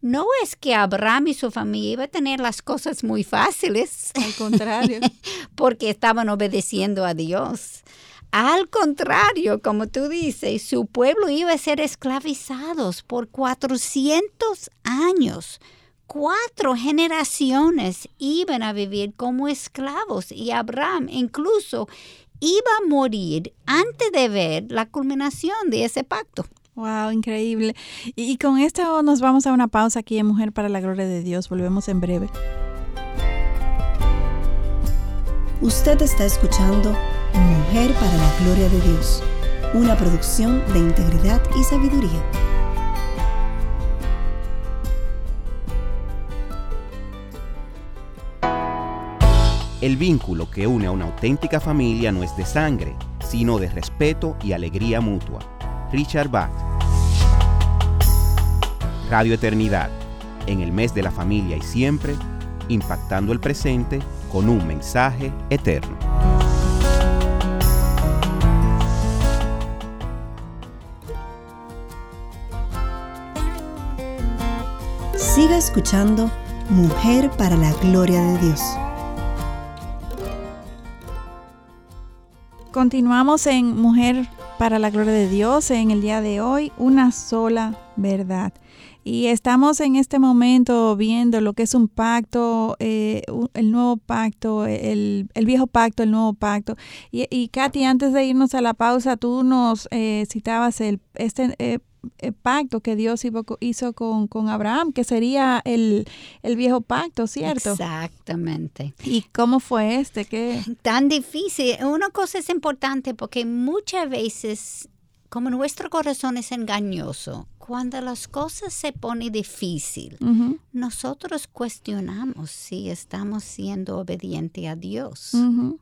No es que Abraham y su familia iban a tener las cosas muy fáciles. Al contrario. porque estaban obedeciendo a Dios. Al contrario, como tú dices, su pueblo iba a ser esclavizados por 400 años. Cuatro generaciones iban a vivir como esclavos y Abraham incluso iba a morir antes de ver la culminación de ese pacto. Wow, increíble. Y, con esto nos vamos a una pausa aquí en Mujer para la Gloria de Dios. Volvemos en breve. Usted está escuchando Mujer para la Gloria de Dios, una producción de integridad y sabiduría. El vínculo que une a una auténtica familia no es de sangre, sino de respeto y alegría mutua. Richard Bach. Radio Eternidad, en el mes de la familia y siempre, impactando el presente con un mensaje eterno. Siga escuchando Mujer para la Gloria de Dios. Continuamos en Mujer para la Gloria de Dios en el día de hoy, una sola verdad. Y estamos en este momento viendo lo que es un pacto, eh, el nuevo pacto, el, viejo pacto, el nuevo pacto. Y, y Katy, antes de irnos a la pausa, tú nos eh, citabas el, este eh, pacto que Dios hizo con, con Abraham, que sería el, el, viejo pacto, ¿cierto? Exactamente. ¿Y cómo fue este? ¿Qué? Tan difícil. Una cosa es importante porque muchas veces, como nuestro corazón es engañoso, cuando las cosas se ponen difícil, nosotros cuestionamos si estamos siendo obedientes a Dios,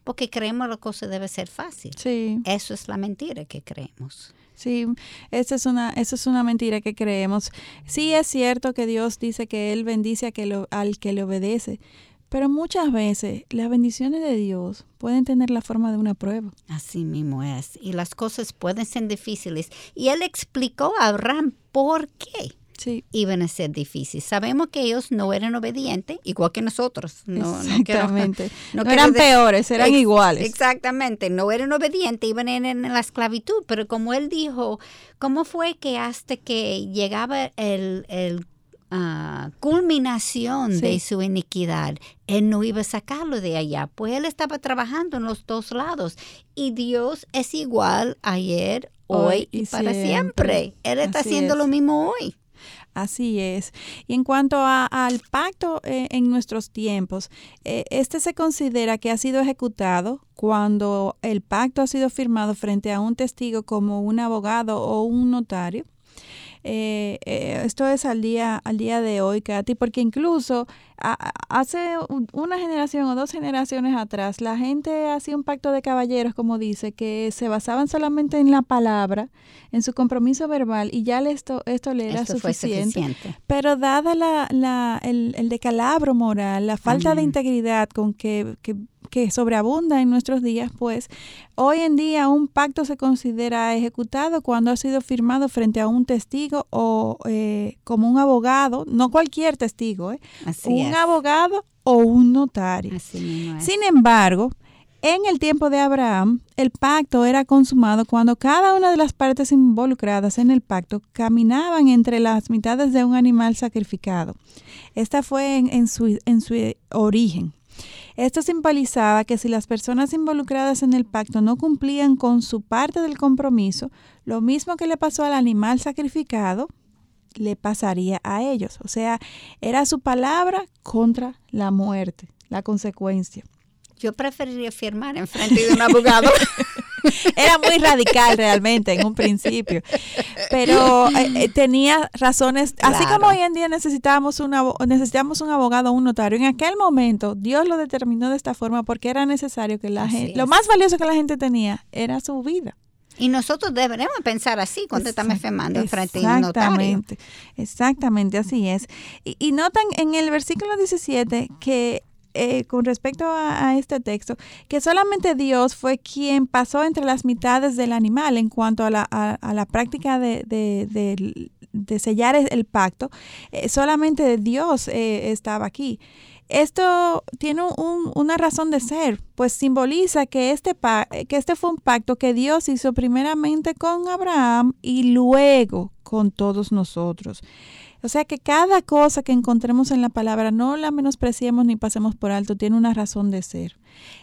porque creemos la cosa debe ser fácil. Sí. Eso es la mentira que creemos. Sí, esa es una, esa es una mentira que creemos. Sí es cierto que Dios dice que Él bendice a que lo, al que le obedece, pero muchas veces las bendiciones de Dios pueden tener la forma de una prueba. Así mismo es. Y las cosas pueden ser difíciles. Y Él explicó a Abraham por qué sí. iban a ser difíciles. Sabemos que ellos no eran obedientes, igual que nosotros. No, exactamente. No, eran peores, eran iguales. Exactamente. No eran obedientes, iban en, la esclavitud. Pero como él dijo, ¿cómo fue que hasta que llegaba el, ah, culminación de su iniquidad, él no iba a sacarlo de allá, pues él estaba trabajando en los dos lados y Dios es igual ayer, hoy, y, para siempre. Él está haciendo lo mismo hoy. Así es. Y en cuanto al pacto eh, en nuestros tiempos, eh, este se considera que ha sido ejecutado cuando el pacto ha sido firmado frente a un testigo como un abogado o un notario eh, eh, esto es al día, al día de hoy, Katy, porque incluso hace una generación o dos generaciones atrás, la gente hacía un pacto de caballeros, como dice, que se basaban solamente en la palabra, en su compromiso verbal, y ya esto, esto le era suficiente. Pero dada la, la, el, el decalabro moral, la falta de integridad con que, que que sobreabunda en nuestros días, pues hoy en día un pacto se considera ejecutado cuando ha sido firmado frente a un testigo o eh, como un abogado, no cualquier testigo, ¿eh? un abogado o un notario. Sin embargo, en el tiempo de Abraham, el pacto era consumado cuando cada una de las partes involucradas en el pacto caminaban entre las mitades de un animal sacrificado. Esta fue en, su, en su origen. Esto simbolizaba que si las personas involucradas en el pacto no cumplían con su parte del compromiso, lo mismo que le pasó al animal sacrificado, le pasaría a ellos. O sea, era su palabra contra la muerte, la consecuencia. Yo preferiría firmar en frente de un abogado. Era muy radical realmente en un principio, pero eh, eh, tenía razones, así como hoy en día necesitábamos, una, necesitamos un abogado o un notario, en aquel momento Dios lo determinó de esta forma porque era necesario que la gente, lo más valioso que la gente tenía era su vida. Y nosotros deberemos pensar así cuando estamos firmando en frente de un notario. Exactamente, exactamente, así es. Y, y notan en el versículo 17 que eh, con respecto a, este texto, que solamente Dios fue quien pasó entre las mitades del animal en cuanto a la, práctica de, sellar el pacto, eh, solamente Dios eh, estaba aquí. Esto tiene una razón de ser, pues simboliza este, que este fue un pacto que Dios hizo primeramente con Abraham y luego con todos nosotros. O sea que cada cosa que encontremos en la palabra no la menospreciemos ni pasemos por alto, tiene una razón de ser.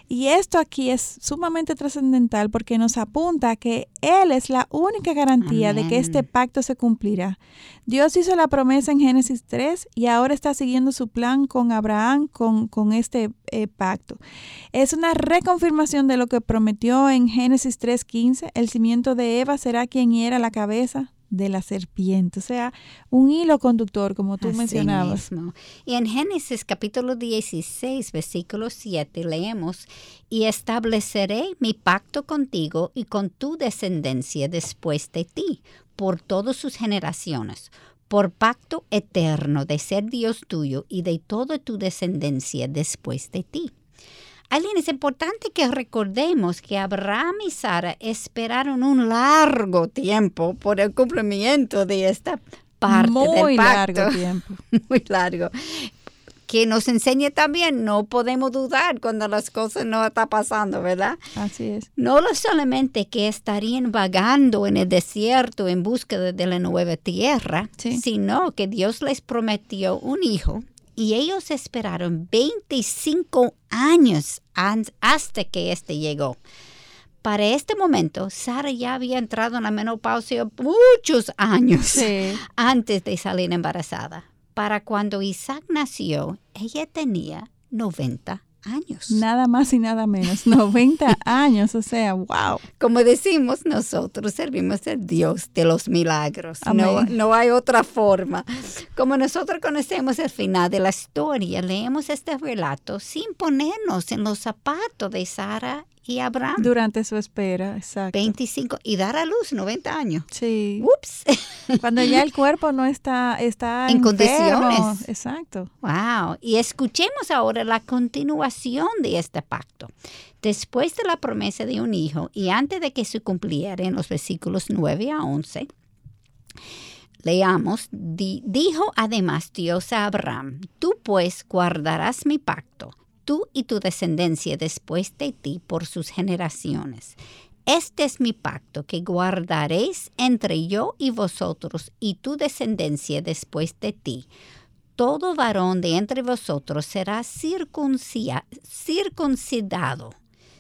Y esto aquí es sumamente trascendental porque nos apunta a que Él es la única garantía de que este pacto se cumplirá. Dios hizo la promesa en Génesis 3 y ahora está siguiendo su plan con Abraham con, con este eh, pacto. Es una reconfirmación de lo que prometió en Génesis 3.15. El cimiento de Eva será quien hiera la cabeza de la serpiente, o sea, un hilo conductor, como tú Así mencionabas. mismo. Y en Génesis capítulo 16, versículo 7 leemos, y estableceré mi pacto contigo y con tu descendencia después de ti, por todas sus generaciones, por pacto eterno de ser Dios tuyo y de toda tu descendencia después de ti. Aileen, es importante que recordemos que Abraham y Sara esperaron un largo tiempo por el cumplimiento de esta parte Muy del pacto. largo tiempo. Muy largo. Que nos enseñe también, no podemos dudar cuando las cosas no están pasando, ¿verdad? Así es. No lo solamente que estarían vagando en el desierto en búsqueda de la nueva tierra, Sí. sino que Dios les prometió un hijo y ellos esperaron 25 años hasta que este llegó. Para este momento, Sara ya había entrado en la menopausia muchos años Sí. antes de salir embarazada. Para cuando Isaac nació, ella tenía 90 años. Nada más y nada menos. 90 años, o sea, wow. Como decimos, nosotros servimos al Dios de los milagros. No, no hay otra forma. Como nosotros conocemos el final de la historia, leemos este relato sin ponernos en los zapatos de Sara y Abraham. Durante su espera, exacto. 25 y dar a luz 90 años. Sí. Ups. Cuando ya el cuerpo no está, está En enfermo. condiciones. Exacto. Wow. Y escuchemos ahora la continuación de este pacto. Después de la promesa de un hijo y antes de que se cumpliera en los versículos 9 a 11, leamos, di- dijo además Dios a Abraham, tú pues guardarás mi pacto, tú y tu descendencia después de ti por sus generaciones. Este es mi pacto que guardaréis entre yo y vosotros y tu descendencia después de ti todo varón de entre vosotros será circuncidado.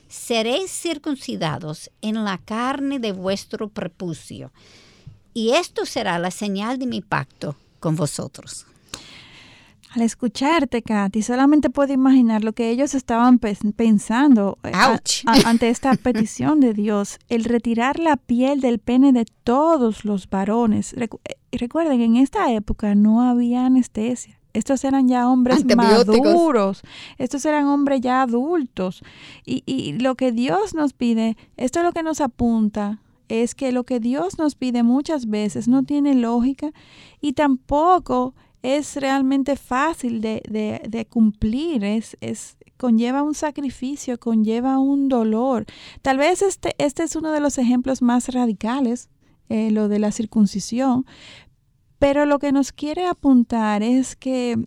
Seréis circuncidados en la carne de vuestro prepucio. Y esto será la señal de mi pacto con vosotros. Al escucharte, Katy, solamente puedo imaginar lo que ellos estaban pensando eh, a- Ouch. a- ante esta petición de Dios, el retirar la piel del pene de todos los varones. Recu- eh, recuerden, en esta época no había anestesia. Estos eran ya hombres maduros, estos eran hombres ya adultos. Y, y lo que Dios nos pide, esto es lo que nos apunta, es que lo que Dios nos pide muchas veces no tiene lógica y tampoco es realmente fácil de, de- cumplir, es, es, conlleva un sacrificio, conlleva un dolor. Tal vez este, este es uno de los ejemplos más radicales, eh, lo de la circuncisión, pero lo que nos quiere apuntar es que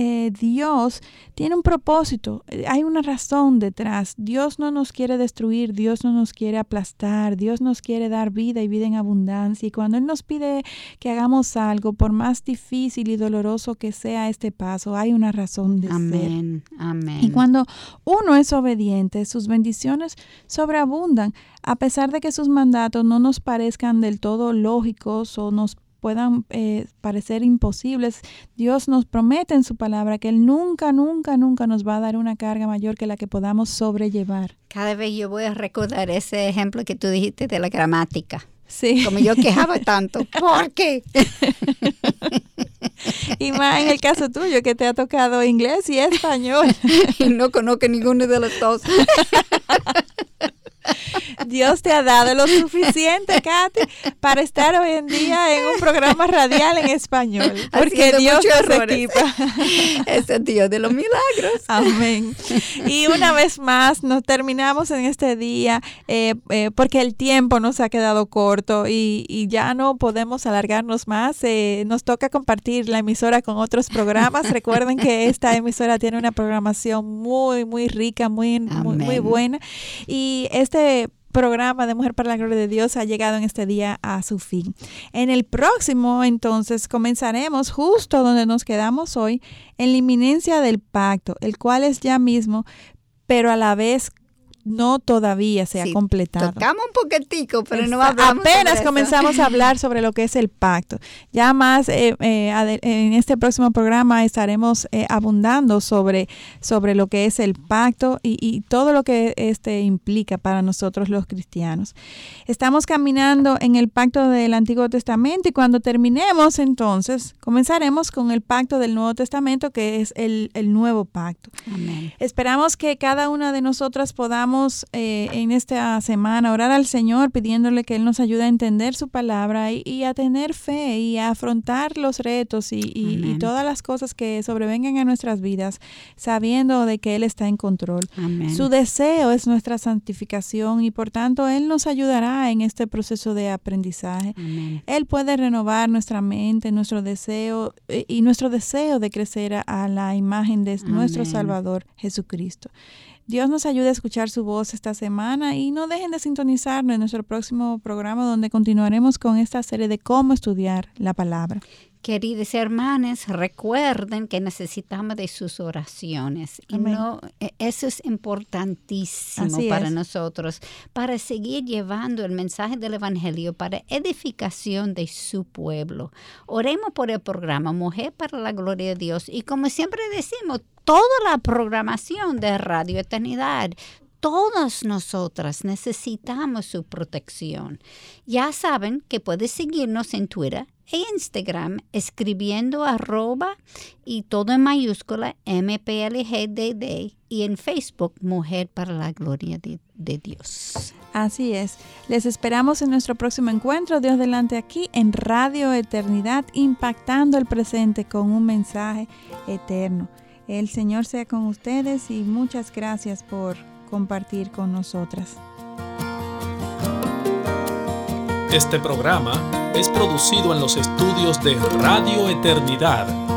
eh, Dios tiene un propósito, eh, hay una razón detrás. Dios no nos quiere destruir, Dios no nos quiere aplastar, Dios nos quiere dar vida y vida en abundancia. Y cuando Él nos pide que hagamos algo, por más difícil y doloroso que sea este paso, hay una razón de ser. Amén. Amén. Y cuando uno es obediente, sus bendiciones sobreabundan, a pesar de que sus mandatos no nos parezcan del todo lógicos o nos puedan eh, parecer imposibles, Dios nos promete en su palabra que Él nunca, nunca, nunca nos va a dar una carga mayor que la que podamos sobrellevar. Cada vez yo voy a recordar ese ejemplo que tú dijiste de la gramática. Sí. Como yo quejaba tanto. ¿Por qué? Y más en el caso tuyo, que te ha tocado inglés y español. y no conozco ninguno de los dos. Dios te ha dado lo suficiente, Katy, para estar hoy en día en un programa radial en español. Porque Haciendo Dios nos errores. equipa. Es el Dios de los milagros. Amén. Y una vez más nos terminamos en este día eh, eh, porque el tiempo nos ha quedado corto y, y ya no podemos alargarnos más. Eh, nos toca compartir la emisora con otros programas. Recuerden que esta emisora tiene una programación muy, muy rica, muy, muy, buena. Y este programa de Mujer para la Gloria de Dios ha llegado en este día a su fin. En el próximo, entonces, comenzaremos justo donde nos quedamos hoy, en la inminencia del pacto, el cual es ya mismo, pero a la vez no todavía se ha completado. Tocamos un poquitico, pero no hablamos Apenas comenzamos a hablar sobre lo que es el pacto. Ya más eh, eh, en este próximo programa estaremos eh, abundando sobre, sobre lo que es el pacto y, y, todo lo que este implica para nosotros los cristianos. Estamos caminando en el pacto del Antiguo Testamento y cuando terminemos entonces comenzaremos con el pacto del Nuevo Testamento que es el, el nuevo pacto. Amén. Esperamos que cada una de nosotras podamos eh, en esta semana orar al Señor pidiéndole que Él nos ayude a entender su palabra y, a tener fe y a afrontar los retos y, y, todas las cosas que sobrevengan a nuestras vidas sabiendo de que Él está en control. Su deseo es nuestra santificación y por tanto Él nos ayudará en este proceso de aprendizaje. Él puede renovar nuestra mente, nuestro deseo eh, y nuestro deseo de crecer a, la imagen de nuestro Salvador Jesucristo. Dios nos ayude a escuchar su voz esta semana y no dejen de sintonizarnos en nuestro próximo programa donde continuaremos con esta serie de cómo estudiar la palabra. Queridos hermanos, recuerden que necesitamos de sus oraciones. Y no, e, eso es importantísimo para nosotros, para seguir llevando el mensaje del Evangelio para edificación de su pueblo. Oremos por el programa Mujer para la Gloria de Dios. Y como siempre decimos, toda la programación de Radio Eternidad, todas nosotras necesitamos su protección. Ya saben que pueden seguirnos en Twitter e Instagram escribiendo arroba y todo en mayúscula MPLGDD y en Facebook Mujer para la Gloria de, de, Dios. Así es. Les esperamos en nuestro próximo encuentro, Dios delante aquí, en Radio Eternidad, impactando el presente con un mensaje eterno. El Señor sea con ustedes y muchas gracias por compartir con nosotras. Este programa es producido en los estudios de Radio Eternidad